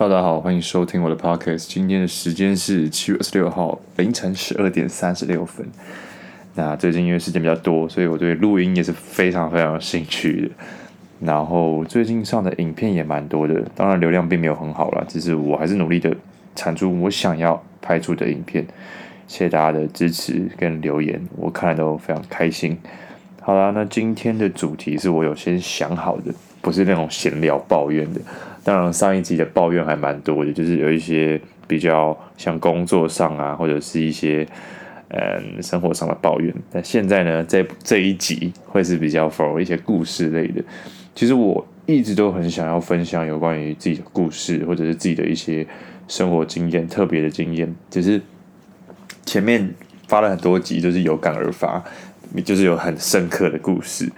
大家好，欢迎收听我的 podcast。今天的时间是七月二十六号凌晨十二点三十六分。那最近因为时间比较多，所以我对录音也是非常非常有兴趣的。然后最近上的影片也蛮多的，当然流量并没有很好啦，只是我还是努力的产出我想要拍出的影片。谢谢大家的支持跟留言，我看了都非常开心。好啦，那今天的主题是我有先想好的，不是那种闲聊抱怨的。当然，上一集的抱怨还蛮多的，就是有一些比较像工作上啊，或者是一些嗯生活上的抱怨。但现在呢，在这一集会是比较 for 一些故事类的。其实我一直都很想要分享有关于自己的故事，或者是自己的一些生活经验、特别的经验。只是前面发了很多集，就是有感而发，就是有很深刻的故事。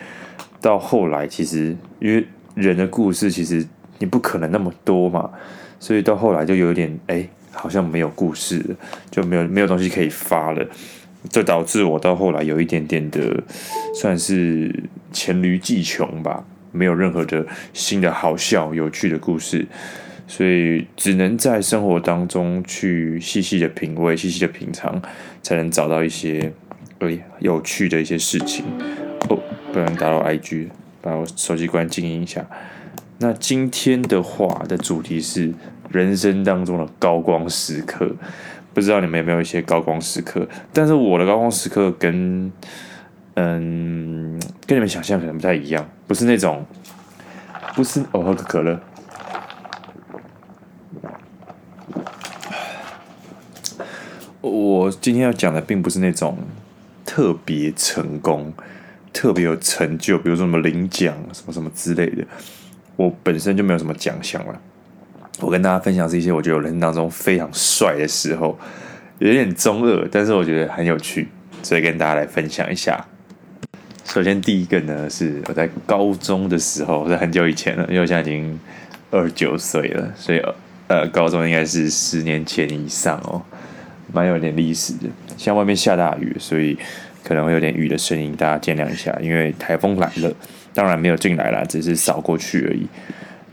到后来，其实因为人的故事，其实你不可能那么多嘛，所以到后来就有点哎、好像没有故事了，就没有没有东西可以发了，这导致我到后来有一点点的算是黔驴技穷吧，没有任何的新的好笑有趣的故事，所以只能在生活当中去细细的品味、细细的品尝，才能找到一些有趣的一些事情。哦，不能打扰 IG，把我手机关静音一下。那今天的话的主题是人生当中的高光时刻，不知道你们有没有一些高光时刻？但是我的高光时刻跟嗯跟你们想象可能不太一样，不是那种，不是我喝个可乐。我今天要讲的并不是那种特别成功、特别有成就，比如说什么领奖什么什么之类的。我本身就没有什么奖项了，我跟大家分享是一些我觉得我人生当中非常帅的时候，有点中二，但是我觉得很有趣，所以跟大家来分享一下。首先第一个呢，是我在高中的时候，在很久以前了，因为我现在已经二十九岁了，所以呃，高中应该是十年前以上哦，蛮有点历史的。像外面下大雨，所以可能会有点雨的声音，大家见谅一下，因为台风来了。当然没有进来啦，只是扫过去而已。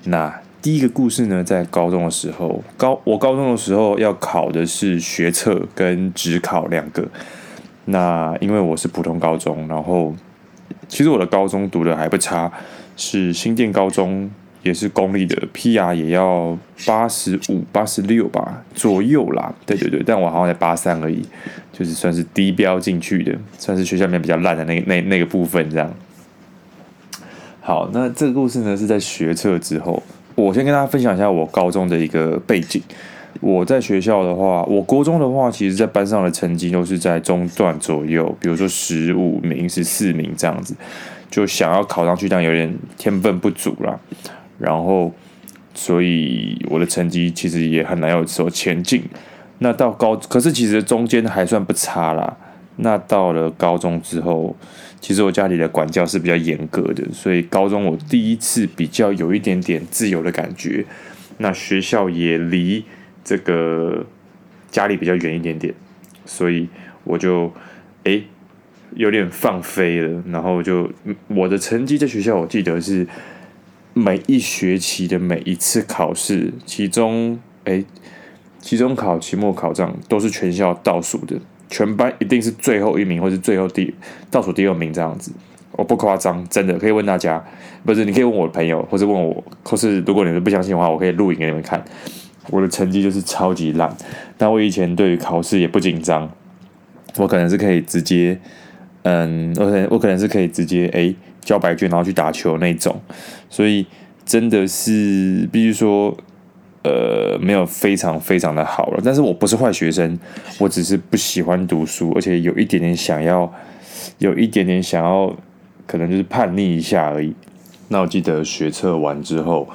那第一个故事呢，在高中的时候，高我高中的时候要考的是学测跟职考两个。那因为我是普通高中，然后其实我的高中读的还不差，是新店高中，也是公立的，PR 也要八十五、八十六吧左右啦。对对对，但我好像才八三而已，就是算是低标进去的，算是学校里面比较烂的那那那个部分这样。好，那这个故事呢，是在学测之后。我先跟大家分享一下我高中的一个背景。我在学校的话，我国中的话，其实在班上的成绩都是在中段左右，比如说十五名、十四名这样子。就想要考上去，但有点天分不足啦。然后，所以我的成绩其实也很难有所前进。那到高，可是其实中间还算不差啦。那到了高中之后，其实我家里的管教是比较严格的，所以高中我第一次比较有一点点自由的感觉。那学校也离这个家里比较远一点点，所以我就诶有点放飞了。然后就我的成绩在学校，我记得是每一学期的每一次考试，其中诶期中考、期末考这样都是全校倒数的。全班一定是最后一名，或是最后第倒数第二名这样子，我不夸张，真的可以问大家，不是你可以问我的朋友，或是问我，或是如果你们不相信的话，我可以录影给你们看。我的成绩就是超级烂，但我以前对于考试也不紧张，我可能是可以直接，嗯，我可能我可能是可以直接哎交白卷，然后去打球那种，所以真的是必须说。呃，没有非常非常的好了，但是我不是坏学生，我只是不喜欢读书，而且有一点点想要，有一点点想要，可能就是叛逆一下而已。那我记得学测完之后，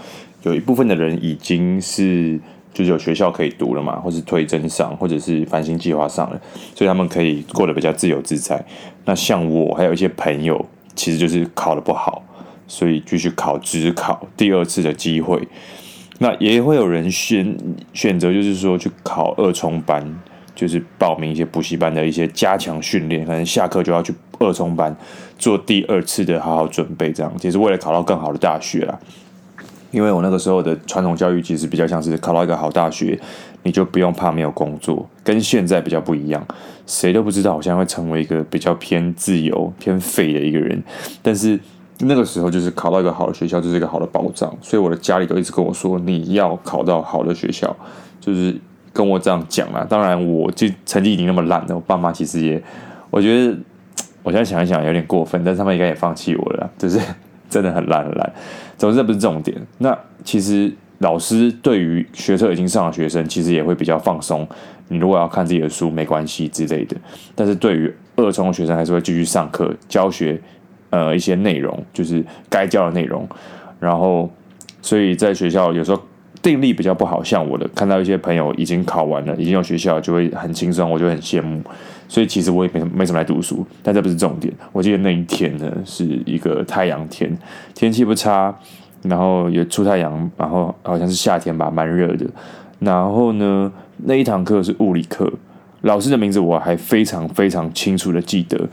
有一部分的人已经是就是有学校可以读了嘛，或是推甄上，或者是繁星计划上了，所以他们可以过得比较自由自在。那像我还有一些朋友，其实就是考得不好，所以继续考只考第二次的机会。那也会有人选选择，就是说去考二冲班，就是报名一些补习班的一些加强训练，可能下课就要去二冲班做第二次的好好准备，这样也是为了考到更好的大学啦。因为我那个时候的传统教育其实比较像是考到一个好大学，你就不用怕没有工作，跟现在比较不一样。谁都不知道，好像会成为一个比较偏自由、偏废的一个人。但是那个时候，就是考到一个好的学校，就是一个好的保障。所以我的家里都一直跟我说，你要考到好的学校，就是跟我这样讲啦。当然，我就成绩已经那么烂了，我爸妈其实也，我觉得我现在想一想有点过分，但是他们应该也放弃我了，就是。真的很烂很烂，总之这不是重点。那其实老师对于学车已经上的学生，其实也会比较放松。你如果要看自己的书，没关系之类的。但是对于二中学生，还是会继续上课教学，呃，一些内容就是该教的内容。然后，所以在学校有时候定力比较不好，像我的看到一些朋友已经考完了，已经有学校，就会很轻松，我就很羡慕。所以其实我也没没什么来读书，但这不是重点。我记得那一天呢，是一个太阳天，天气不差，然后也出太阳，然后好像是夏天吧，蛮热的。然后呢，那一堂课是物理课，老师的名字我还非常非常清楚的记得，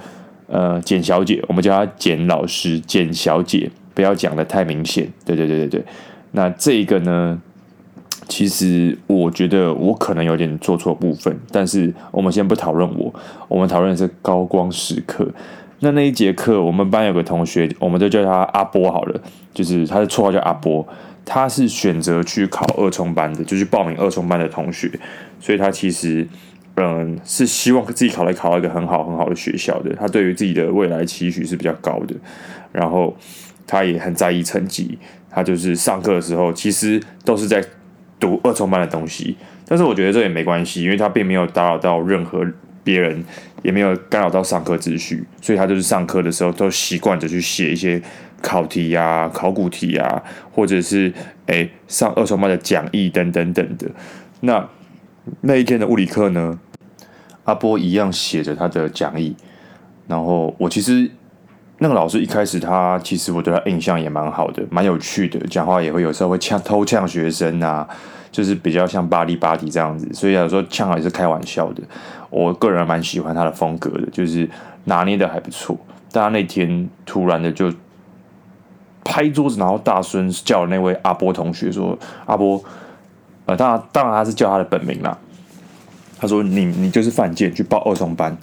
呃，简小姐，我们叫她简老师，简小姐，不要讲得太明显。对对对对对，那这个呢？其实我觉得我可能有点做错部分，但是我们先不讨论我，我们讨论的是高光时刻。那那一节课，我们班有个同学，我们都叫他阿波好了，就是他的绰号叫阿波，他是选择去考二中班的，就去报名二中班的同学，所以他其实嗯是希望自己考来考到一个很好很好的学校的，他对于自己的未来期许是比较高的，然后他也很在意成绩，他就是上课的时候其实都是在。读二重班的东西，但是我觉得这也没关系，因为他并没有打扰到任何别人，也没有干扰到上课秩序，所以他就是上课的时候都习惯着去写一些考题啊、考古题啊，或者是诶上二重班的讲义等等等的。那那一天的物理课呢，阿波一样写着他的讲义，然后我其实。那个老师一开始，他其实我对他印象也蛮好的，蛮有趣的，讲话也会有时候会呛偷呛学生啊，就是比较像巴黎巴迪这样子，所以有时候呛也是开玩笑的。我个人蛮喜欢他的风格的，就是拿捏的还不错。但他那天突然的就拍桌子，然后大声叫那位阿波同学说：“阿波，呃，当然当然他是叫他的本名啦。”他说：“你你就是犯贱，去报二重班。”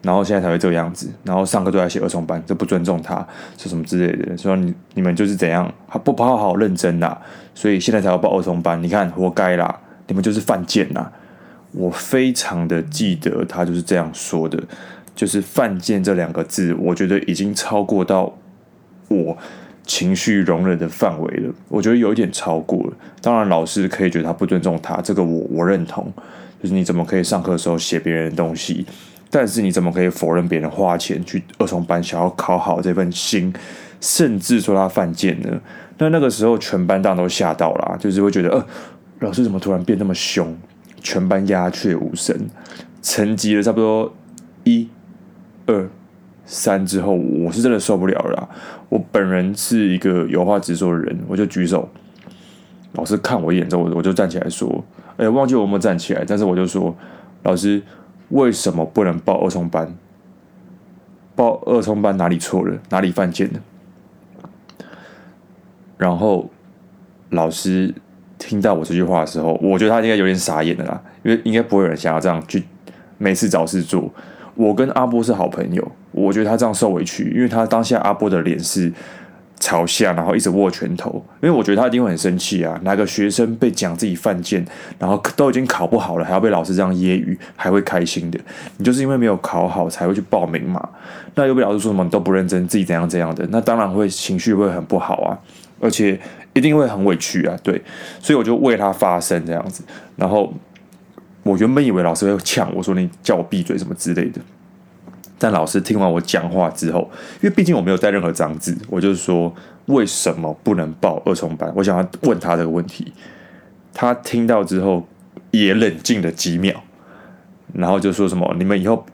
然后现在才会这个样子，然后上课都在写二重班，这不尊重他，是什么之类的，说你你们就是怎样，不不好好认真呐，所以现在才要报二重班，你看活该啦，你们就是犯贱呐！我非常的记得他就是这样说的，就是犯贱这两个字，我觉得已经超过到我情绪容忍的范围了，我觉得有一点超过了。当然老师可以觉得他不尊重他，这个我我认同，就是你怎么可以上课的时候写别人的东西？但是你怎么可以否认别人花钱去二重班，想要考好这份心，甚至说他犯贱呢？那那个时候全班当然都吓到了，就是会觉得，呃，老师怎么突然变那么凶？全班鸦雀无声，沉寂了差不多一、二、三之后，我是真的受不了了。我本人是一个有话直说的人，我就举手。老师看我一眼之后，我就站起来说：“哎，忘记我有没有站起来？”但是我就说：“老师。”为什么不能报二重班？报二重班哪里错了？哪里犯贱了？然后老师听到我这句话的时候，我觉得他应该有点傻眼了啦，因为应该不会有人想要这样去每次找事做。我跟阿波是好朋友，我觉得他这样受委屈，因为他当下阿波的脸是。朝下，然后一直握拳头，因为我觉得他一定会很生气啊！哪个学生被讲自己犯贱，然后都已经考不好了，还要被老师这样揶揄，还会开心的？你就是因为没有考好才会去报名嘛？那又被老师说什么你都不认真，自己怎样怎样的？那当然会情绪会很不好啊，而且一定会很委屈啊！对，所以我就为他发声这样子。然后我原本以为老师会呛我说你叫我闭嘴什么之类的。但老师听完我讲话之后，因为毕竟我没有带任何章子，我就是说为什么不能报二重班？我想要问他这个问题。他听到之后也冷静了几秒，然后就说什么：“你们以后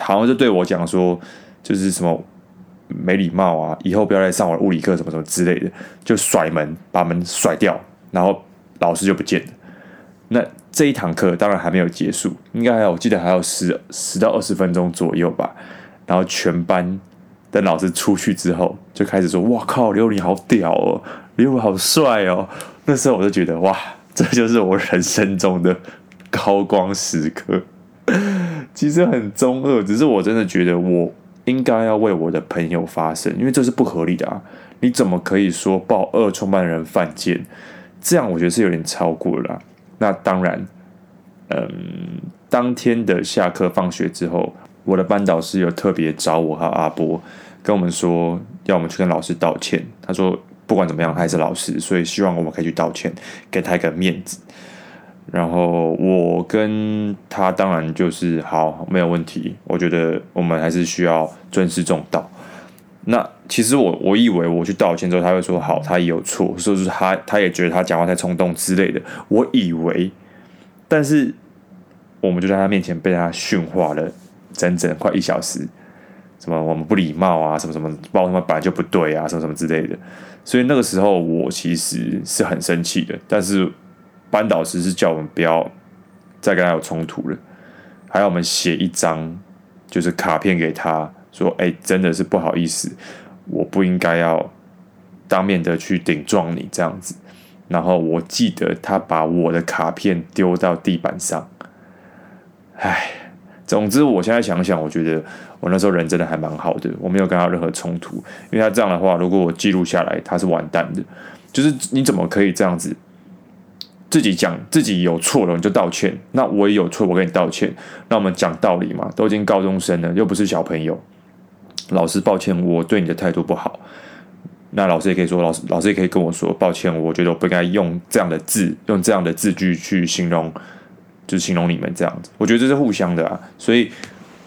好像就对我讲说，就是什么没礼貌啊，以后不要来上我的物理课，什么什么之类的，就甩门，把门甩掉，然后老师就不见了。”那这一堂课当然还没有结束，应该还有，我记得还有十十到二十分钟左右吧。然后全班的老师出去之后，就开始说：“哇靠，刘林好屌哦！”李虎好帅哦！那时候我就觉得哇，这就是我人生中的高光时刻。其实很中二，只是我真的觉得我应该要为我的朋友发声，因为这是不合理的啊！你怎么可以说报二创办人犯贱？这样我觉得是有点超过了。那当然，嗯，当天的下课放学之后，我的班导师有特别找我和阿波，跟我们说要我们去跟老师道歉。他说不管怎么样，还是老师，所以希望我们可以去道歉，给他一个面子。然后我跟他当然就是好，没有问题。我觉得我们还是需要尊师重道。那其实我我以为我去道歉之后，他会说好，他也有错，说是他他也觉得他讲话太冲动之类的。我以为，但是我们就在他面前被他训话了整整快一小时，什么我们不礼貌啊，什么什么，包括什么本来就不对啊，什么什么之类的。所以那个时候我其实是很生气的，但是班导师是叫我们不要再跟他有冲突了，还要我们写一张就是卡片给他。说：“哎、真的是不好意思，我不应该要当面的去顶撞你这样子。然后我记得他把我的卡片丢到地板上。哎，总之我现在想想，我觉得我那时候人真的还蛮好的，我没有跟他任何冲突。因为他这样的话，如果我记录下来，他是完蛋的。就是你怎么可以这样子？自己讲自己有错了，你就道歉。那我也有错，我跟你道歉。那我们讲道理嘛，都已经高中生了，又不是小朋友。”老师，抱歉，我对你的态度不好。那老师也可以说，老师，老师也可以跟我说，抱歉，我觉得我不应该用这样的字，用这样的字句去形容，就是形容你们这样子。我觉得这是互相的啊，所以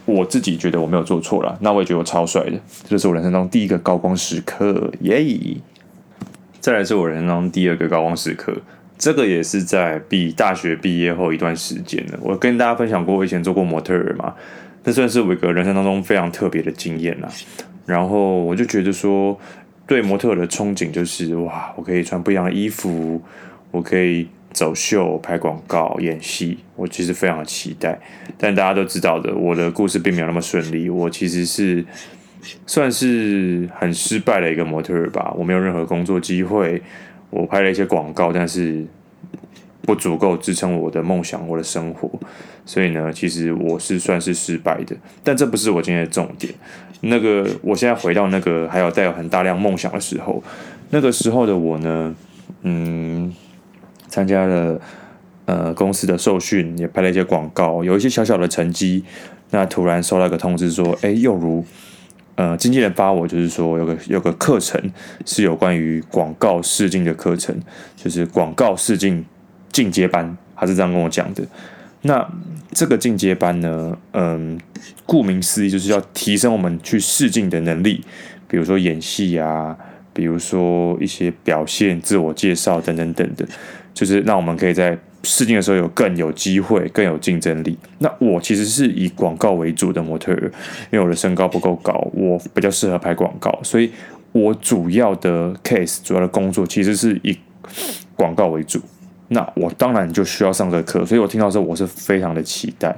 我自己觉得我没有做错了。那我也觉得我超帅的，这就是我人生中第一个高光时刻，耶、再来是我人生中第二个高光时刻，这个也是在毕大学毕业后一段时间了。我跟大家分享过，我以前做过模特儿嘛。这算是我一个人生当中非常特别的经验啦。然后我就觉得说，对模特的憧憬就是哇，我可以穿不一样的衣服，我可以走秀、拍广告、演戏，我其实非常的期待。但大家都知道的，我的故事并没有那么顺利。我其实是算是很失败的一个模特儿吧。我没有任何工作机会，我拍了一些广告，但是。不足够支撑我的梦想，我的生活，所以呢，其实我是算是失败的。但这不是我今天的重点。那个，我现在回到那个还有带有很大量梦想的时候，那个时候的我呢，嗯，参加了呃公司的受训，也拍了一些广告，有一些小小的成绩。那突然收到一个通知说，哎，又如呃经纪人发我，就是说有个有个课程是有关于广告试镜的课程，就是广告试镜。进阶班，他是这样跟我讲的。那这个进阶班呢，嗯，顾名思义就是要提升我们去试镜的能力，比如说演戏啊，比如说一些表现、自我介绍等等等等，就是让我们可以在试镜的时候有更有机会、更有竞争力。那我其实是以广告为主的模特，因为我的身高不够高，我比较适合拍广告，所以我主要的 case、主要的工作其实是以广告为主。那我当然就需要上这个课，所以我听到之后我是非常的期待，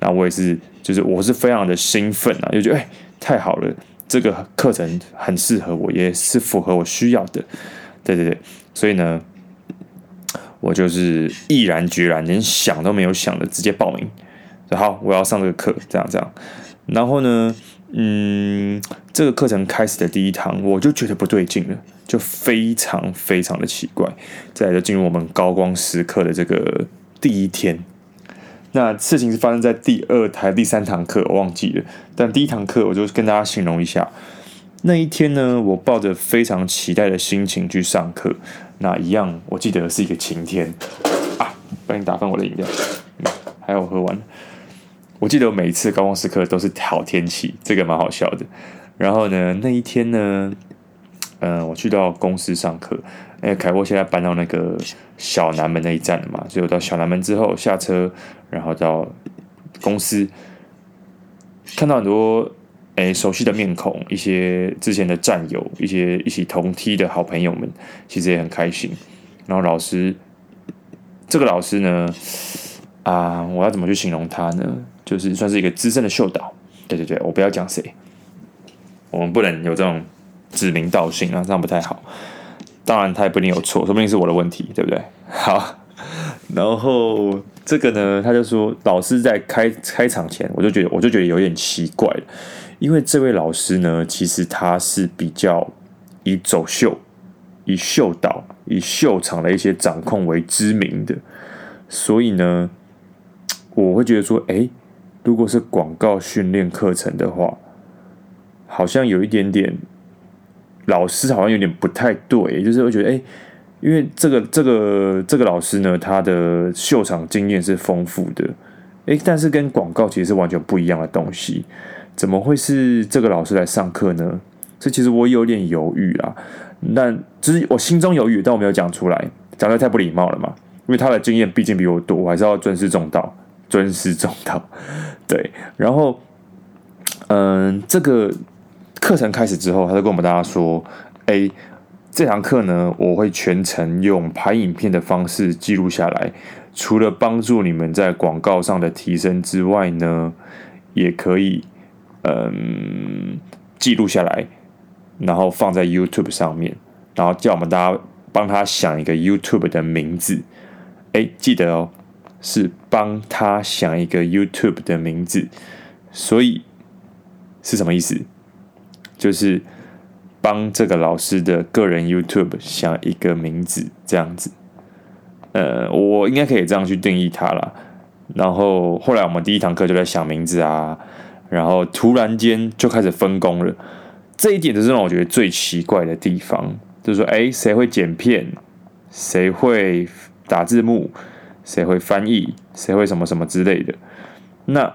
那我也是，就是我是非常的兴奋啊，就觉得哎，太好了，这个课程很适合我，也是符合我需要的，对对对，所以呢，我就是毅然决然，连想都没有想的直接报名，好，我要上这个课，这样这样，然后呢，嗯，这个课程开始的第一堂，我就觉得不对劲了。就非常非常的奇怪，再来就进入我们高光时刻的这个第一天。那事情是发生在第二台第三堂课，我忘记了。但第一堂课，我就跟大家形容一下。那一天呢，我抱着非常期待的心情去上课。那一样，我记得是一个晴天啊！帮你打翻我的饮料，嗯，还有喝完了。我记得我每一次高光时刻都是好天气，这个蛮好笑的。然后呢，那一天呢？嗯，我去到公司上课，因为凯沃现在搬到那个小南门那一站了嘛，所以我到小南门之后下车，然后到公司，看到很多诶熟悉的面孔，一些之前的战友，一些一起同梯的好朋友们，其实也很开心。然后老师，这个老师呢，啊，我要怎么去形容他呢？就是算是一个资深的秀导。对对对，我不要讲谁，我们不能有这种。指名道姓啊，这样不太好。当然他也不一定有错，说不定是我的问题，对不对？好，然后这个呢，他就说老师在开开场前，我就觉得我就觉得有点奇怪，因为这位老师呢，其实他是比较以走秀、以秀导、以秀场的一些掌控为知名的，所以呢，我会觉得说，诶，如果是广告训练课程的话，好像有一点点。老师好像有点不太对，就是我觉得，哎，因为这个这个这个老师呢，他的秀场经验是丰富的，哎，但是跟广告其实是完全不一样的东西，怎么会是这个老师来上课呢？这其实我有点犹豫啦，但就是我心中犹豫，但我没有讲出来，讲得太不礼貌了嘛，因为他的经验毕竟比我多，我还是要尊师重道，尊师重道，对，然后，嗯，这个。课程开始之后，他就跟我们大家说：“诶，这堂课呢，我会全程用拍影片的方式记录下来。除了帮助你们在广告上的提升之外呢，也可以嗯记录下来，然后放在 YouTube 上面，然后叫我们大家帮他想一个 YouTube 的名字。诶，记得哦，是帮他想一个 YouTube 的名字。所以是什么意思？”就是帮这个老师的个人 YouTube 想一个名字，这样子，呃，我应该可以这样去定义它了。然后后来我们第一堂课就在想名字啊，然后突然间就开始分工了。这一点就是让我觉得最奇怪的地方，就是说，哎，谁会剪片？谁会打字幕？谁会翻译？谁会什么什么之类的？那。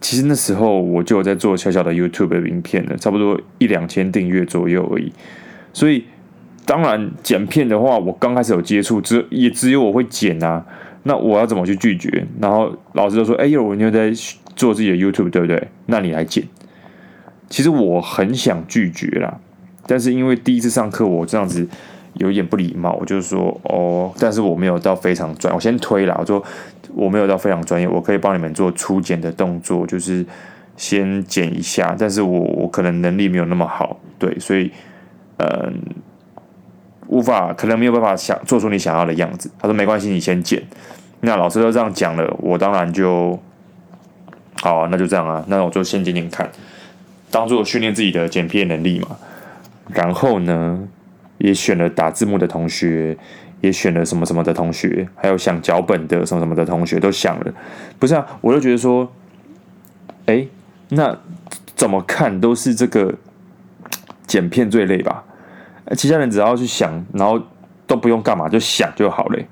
其实那时候我就有在做小小的 YouTube 的影片了，差不多一两千订阅左右而已。所以当然剪片的话，我刚开始有接触，只也只有我会剪啊。那我要怎么去拒绝？然后老师就说：“哎呦，你又在做自己的 YouTube，对不对？那你来剪。”其实我很想拒绝啦，但是因为第一次上课，我这样子。有一点不礼貌，我就说哦，但是我没有到非常专，我先推了，我说我没有到非常专业，我可以帮你们做初剪的动作，就是先剪一下，但是我我可能能力没有那么好，对，所以嗯，无法可能没有办法想做出你想要的样子。他说没关系，你先剪。那老师都这样讲了，我当然就好啊，那就这样啊，那我就先剪剪看，当做训练自己的剪片能力嘛。然后呢，也选了打字幕的同学，也选了什么什么的同学，还有想脚本的什么什么的同学都想了。不是啊，我就觉得说，哎，那怎么看都是这个剪片最累吧？其他人只要去想，然后都不用干嘛，就想就好了。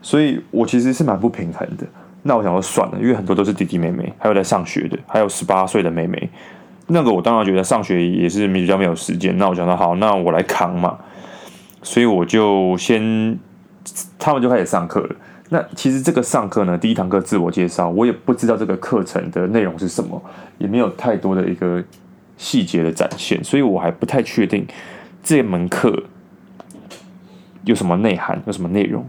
所以我其实是蛮不平衡的。那我想说算了，因为很多都是弟弟妹妹，还有在上学的，还有十八岁的妹妹。那个我当然觉得上学也是比较没有时间，那我想说好，那我来扛嘛，所以我就先，他们就开始上课了。那其实这个上课呢，第一堂课自我介绍，我也不知道这个课程的内容是什么，也没有太多的一个细节的展现，所以我还不太确定这门课有什么内涵，有什么内容。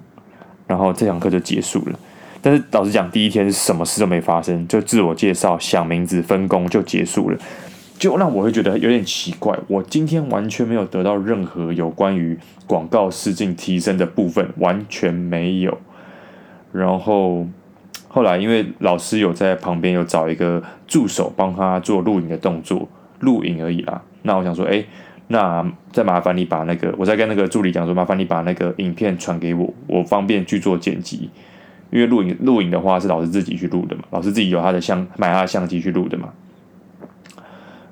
然后这堂课就结束了。但是老实讲，第一天什么事都没发生，就自我介绍、想名字、分工就结束了。就让我会觉得有点奇怪，我今天完全没有得到任何有关于广告试镜提升的部分，完全没有。然后后来因为老师有在旁边有找一个助手帮他做录影的动作，录影而已啦。那我想说，哎，那再麻烦你把那个，我再跟那个助理讲说，麻烦你把那个影片传给我，我方便去做剪辑。因为录影录影的话是老师自己去录的嘛，老师自己有他的相买他的相机去录的嘛。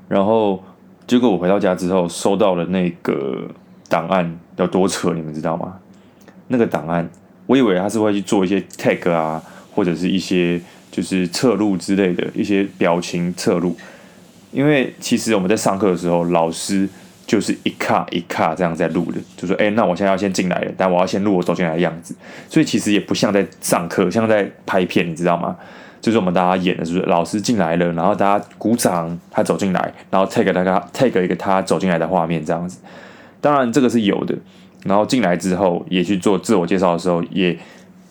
然后，结果我回到家之后，收到了那个档案，有多扯，你们知道吗？那个档案，我以为他是会去做一些 tag 啊，或者是一些就是侧录之类的一些表情侧录。因为其实我们在上课的时候，老师就是一卡一卡这样在录的，就说：“哎，那我现在要先进来了，但我要先录我走进来的样子。”所以其实也不像在上课，像在拍片，你知道吗？就是我们大家演的，就是老师进来了，然后大家鼓掌，他走进来，然后 take 他 take 一个他走进来的画面这样子。当然这个是有的，然后进来之后也去做自我介绍的时候也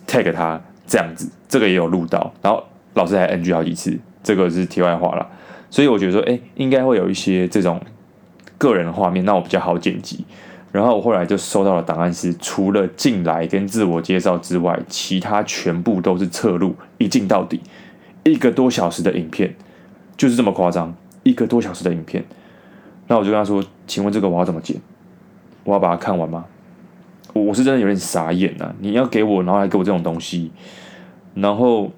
take 他这样子，这个也有录到。然后老师还 NG 好几次，这个是题外话了。所以我觉得说，哎，应该会有一些这种个人的画面，那我比较好剪辑。然后我后来就收到了档案是，除了进来跟自我介绍之外，其他全部都是侧录，一镜到底，一个多小时的影片，就是这么夸张，一个多小时的影片。那我就跟他说：“请问这个我要怎么剪？我要把它看完吗？”我是真的有点傻眼呐、你要给我，然后还给我这种东西，然后，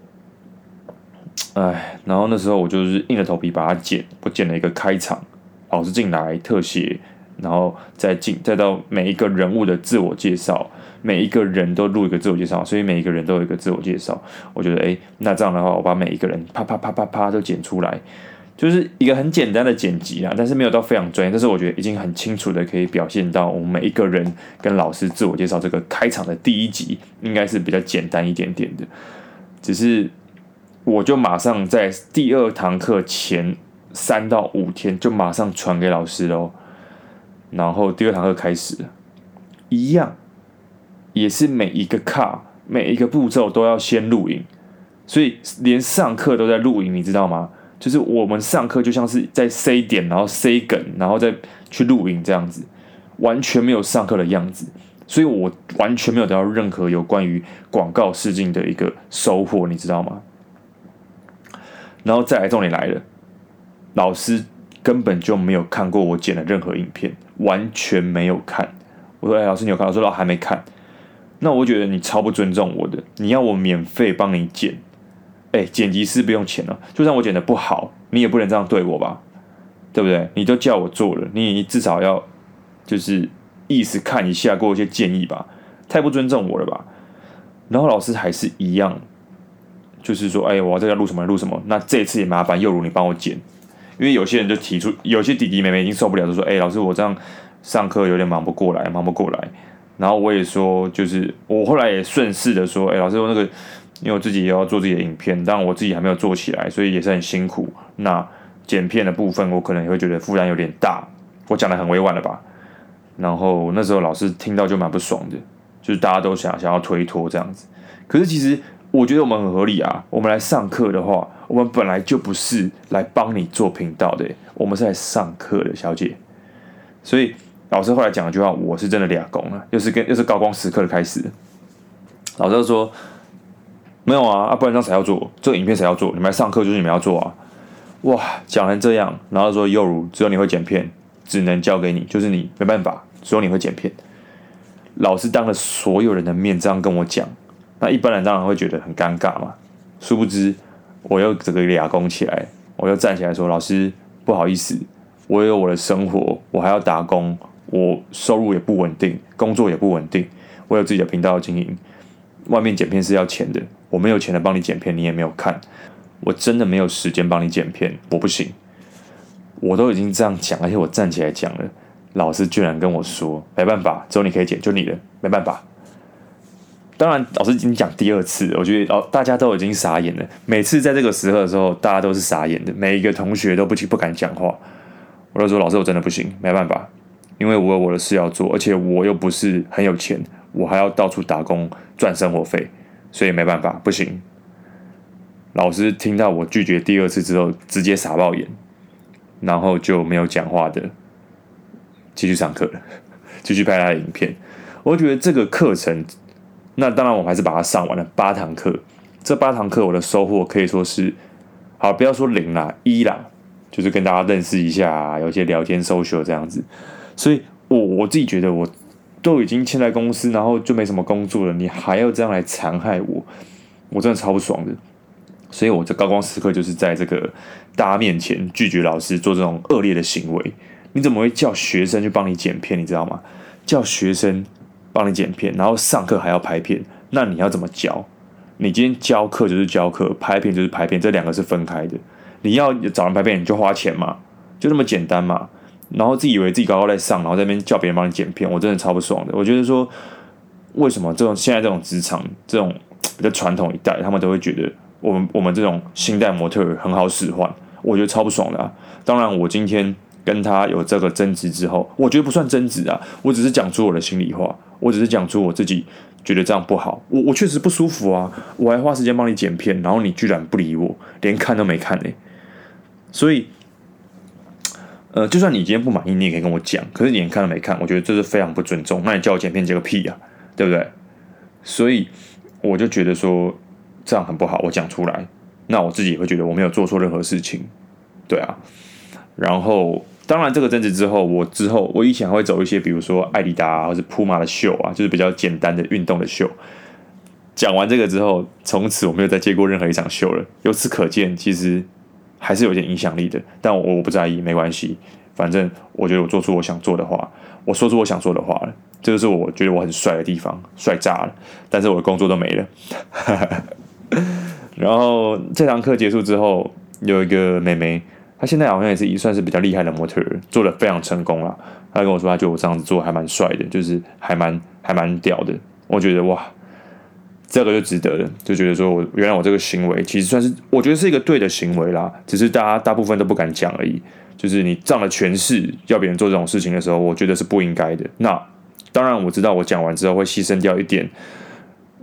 哎，然后那时候我就是硬着头皮把它剪，我剪了一个开场，老师进来特写，然后再进，再到每一个人物的自我介绍，每一个人都录一个自我介绍，所以每一个人都有一个自我介绍。我觉得，哎，那这样的话，我把每一个人啪啪啪啪啪都剪出来。就是一个很简单的剪辑啊，但是没有到非常专业，但是我觉得已经很清楚的可以表现到我们每一个人跟老师自我介绍这个开场的第一集应该是比较简单一点点的，只是我就马上在第二堂课前三到五天就马上传给老师喽，然后第二堂课开始，一样也是每一个卡每一个步骤都要先录影，所以连上课都在录影，你知道吗？就是我们上课就像是在 C 点，然后 C 梗，然后再去录影这样子，完全没有上课的样子，所以我完全没有得到任何有关于广告试镜的一个收获，你知道吗？然后再来重点来了，老师根本就没有看过我剪的任何影片，完全没有看。我说：“哎，老师你有看？”我说：“我还没看。”那我觉得你超不尊重我的，你要我免费帮你剪。哎，剪辑师不用钱了，就算我剪的不好，你也不能这样对我吧，对不对？你都叫我做了，你至少要就是意思看一下，给我一些建议吧，太不尊重我了吧？然后老师还是一样，就是说，哎，我要在这录什么录什么，那这次也麻烦又如你帮我剪，因为有些人就提出，有些弟弟妹妹已经受不了，就说，哎，老师我这样上课有点忙不过来，忙不过来。然后我也说，就是我后来也顺势的说，哎，老师我那个。因为我自己也要做自己的影片，但我自己还没有做起来，所以也是很辛苦。那剪片的部分，我可能也会觉得负担有点大。我讲的很委婉了吧？然后那时候老师听到就蛮不爽的，就是大家都想想要推脱这样子。可是其实我觉得我们很合理啊。我们来上课的话，我们本来就不是来帮你做频道的，我们是来上课的，小姐。所以老师后来讲了句话，我是真的俩功了，又是跟又是高光时刻的开始。老师说。没有啊，啊，不然这样谁要做？这个影片谁要做？你们来上课就是你们要做啊！哇，讲成这样，然后说又如只有你会剪片，只能交给你，就是你没办法，只有你会剪片。老师当着所有人的面这样跟我讲，那一般人当然会觉得很尴尬嘛。殊不知，我又整个俩工起来，我又站起来说：“老师，不好意思，我有我的生活，我还要打工，我收入也不稳定，工作也不稳定，我有自己的频道要经营，外面剪片是要钱的。”我没有钱的帮你剪片，你也没有看，我真的没有时间帮你剪片，我不行。我都已经这样讲，而且我站起来讲了，老师居然跟我说没办法，只有你可以剪，就你的没办法。当然，老师已经讲第二次，我觉得哦，大家都已经傻眼了。每次在这个时候的时候，大家都是傻眼的，每一个同学都不不敢讲话。我就说老师，我真的不行，没办法，因为我有我的事要做，而且我又不是很有钱，我还要到处打工赚生活费。所以没办法，不行。老师听到我拒绝第二次之后，直接傻爆眼，然后就没有讲话的，继续上课了，继续拍他的影片。我觉得这个课程，那当然我还是把它上完了八堂课。这八堂课我的收获可以说是，好，不要说零啦，一啦，就是跟大家认识一下，有些聊天 social 这样子。所以我我自己觉得我。都已经签在公司，然后就没什么工作了，你还要这样来残害我，我真的超不爽的。所以，我这高光时刻就是在这个大家面前拒绝老师做这种恶劣的行为。你怎么会叫学生去帮你剪片？你知道吗？叫学生帮你剪片，然后上课还要拍片，那你要怎么教？你今天教课就是教课，拍片就是拍片，这两个是分开的。你要找人拍片，你就花钱嘛，就这么简单嘛。然后自己以为自己高高在上，然后在那边叫别人帮你剪片，我真的超不爽的。我觉得说，为什么这种现在这种职场这种比较传统一代，他们都会觉得我们我们这种新代模特很好使唤，我觉得超不爽的。当然，我今天跟他有这个争执之后，我觉得不算争执啊，我只是讲出我的心里话，我只是讲出我自己觉得这样不好，我我确实不舒服啊，我还花时间帮你剪片，然后你居然不理我，连看都没看呢。所以。呃，就算你今天不满意，你也可以跟我讲。可是你连看都没看，我觉得这是非常不尊重。那你叫我剪片剪个屁呀，对不对？所以我就觉得说这样很不好，我讲出来，那我自己也会觉得我没有做错任何事情，对啊。然后当然这个争执之后，我之后我以前还会走一些，比如说艾迪达，或者普马的秀啊，就是比较简单的运动的秀。讲完这个之后，从此我没有再接过任何一场秀了。由此可见，其实。还是有点影响力的，但我我不在意，没关系。反正我觉得我做出我想做的话，我说出我想说的话了，这就是我觉得我很帅的地方，帅炸了。但是我的工作都没了。然后这堂课结束之后，有一个妹妹，他现在好像也是一算是比较厉害的模特儿，做得非常成功了。他跟我说，他觉得我这样子做还蛮帅的，就是还蛮还蛮屌的。我觉得哇。这个就值得了，就觉得说我原来我这个行为其实算是我觉得是一个对的行为啦，只是大家大部分都不敢讲而已。就是你仗着权势要别人做这种事情的时候，我觉得是不应该的。那当然我知道我讲完之后会牺牲掉一点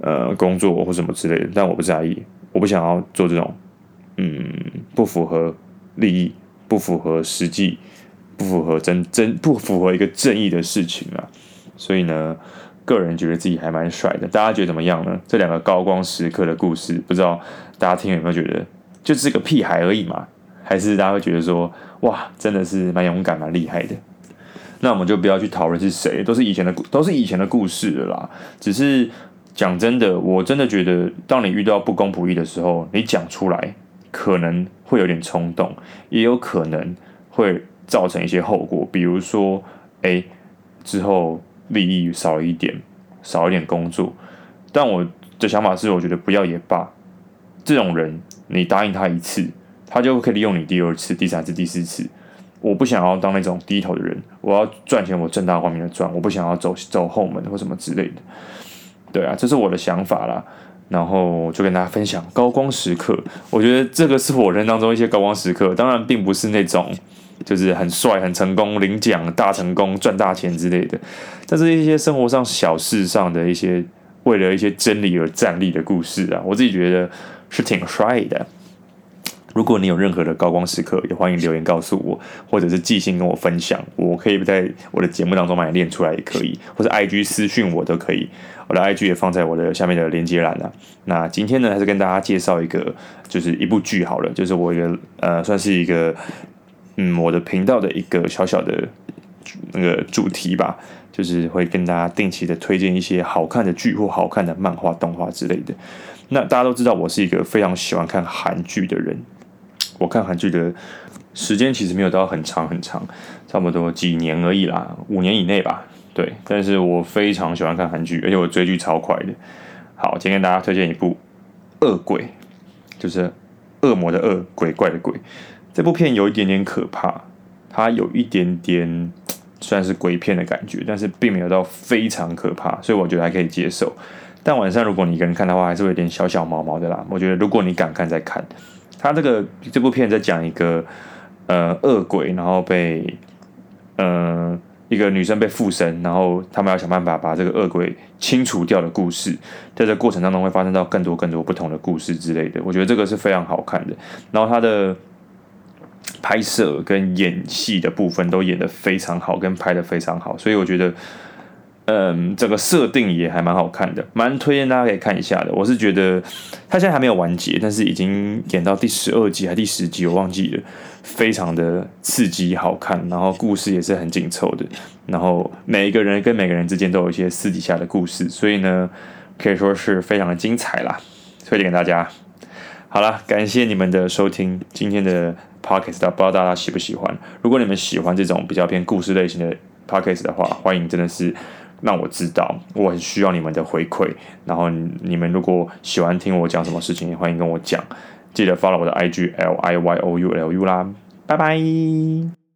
呃工作或什么之类的，但我不在意，我不想要做这种嗯不符合利益、不符合实际、不符合真真不符合一个正义的事情啊。所以呢。个人觉得自己还蛮帅的，大家觉得怎么样呢？这两个高光时刻的故事，不知道大家听有没有觉得，就是个屁孩而已嘛？还是大家会觉得说，哇，真的是蛮勇敢、蛮厉害的？那我们就不要去讨论是谁，都是以前的，都是以前的故事了啦。只是讲真的，我真的觉得，当你遇到不公不义的时候，你讲出来可能会有点冲动，也有可能会造成一些后果，比如说，哎，之后。利益少一点，少一点工作，但我的想法是，我觉得不要也罢。这种人，你答应他一次，他就可以利用你第二次、第三次、第四次。我不想要当那种低头的人，我要赚钱，我正大光明的赚，我不想要走走后门或什么之类的。对啊，这是我的想法啦。然后就跟大家分享高光时刻，我觉得这个是我人当中一些高光时刻，当然并不是那种。就是很帅、很成功、领奖大成功、赚大钱之类的，但是一些生活上小事上的一些为了一些真理而站立的故事啊，我自己觉得是挺帅的。如果你有任何的高光时刻，也欢迎留言告诉我，或者是寄信跟我分享，我可以在我的节目当中把你练出来也可以，或者 IG 私讯我都可以，我的 IG 也放在我的下面的连接栏了。那今天呢，还是跟大家介绍一个，就是一部剧好了，就是我一个呃，算是一个。嗯，我的频道的一个小小的那个主题吧，就是会跟大家定期的推荐一些好看的剧或好看的漫画、动画之类的。那大家都知道，我是一个非常喜欢看韩剧的人。我看韩剧的时间其实没有到很长很长，差不多几年而已啦，五年以内吧。对，但是我非常喜欢看韩剧，而且我追剧超快的。好，今天跟大家推荐一部《恶鬼》，就是恶魔的恶，鬼怪的鬼。这部片有一点点可怕，它有一点点算是鬼片的感觉，但是并没有到非常可怕，所以我觉得还可以接受。但晚上如果你一个人看的话，还是会有点小小毛毛的啦。我觉得如果你敢看再看，他这个这部片在讲一个呃恶鬼，然后被呃一个女生被附身，然后他们要想办法把这个恶鬼清除掉的故事，在这过程当中会发生到更多更多不同的故事之类的。我觉得这个是非常好看的。然后他的。拍摄跟演戏的部分都演得非常好，跟拍得非常好，所以我觉得，嗯，这个设定也还蛮好看的，蛮推荐大家可以看一下的。我是觉得他现在还没有完结，但是已经演到第十二集还第十集，我忘记了，非常的刺激好看，然后故事也是很紧凑的，然后每一个人跟每个人之间都有一些私底下的故事，所以呢，可以说是非常的精彩啦，推荐给大家。好了，感谢你们的收听，今天的。Podcast 不知道大家喜不喜欢？如果你们喜欢这种比较偏故事类型的 Podcast 的话，欢迎真的是让我知道，我很需要你们的回馈。然后你们如果喜欢听我讲什么事情，也欢迎跟我讲。记得 follow 我的 IG L I Y O U L U 啦，拜拜。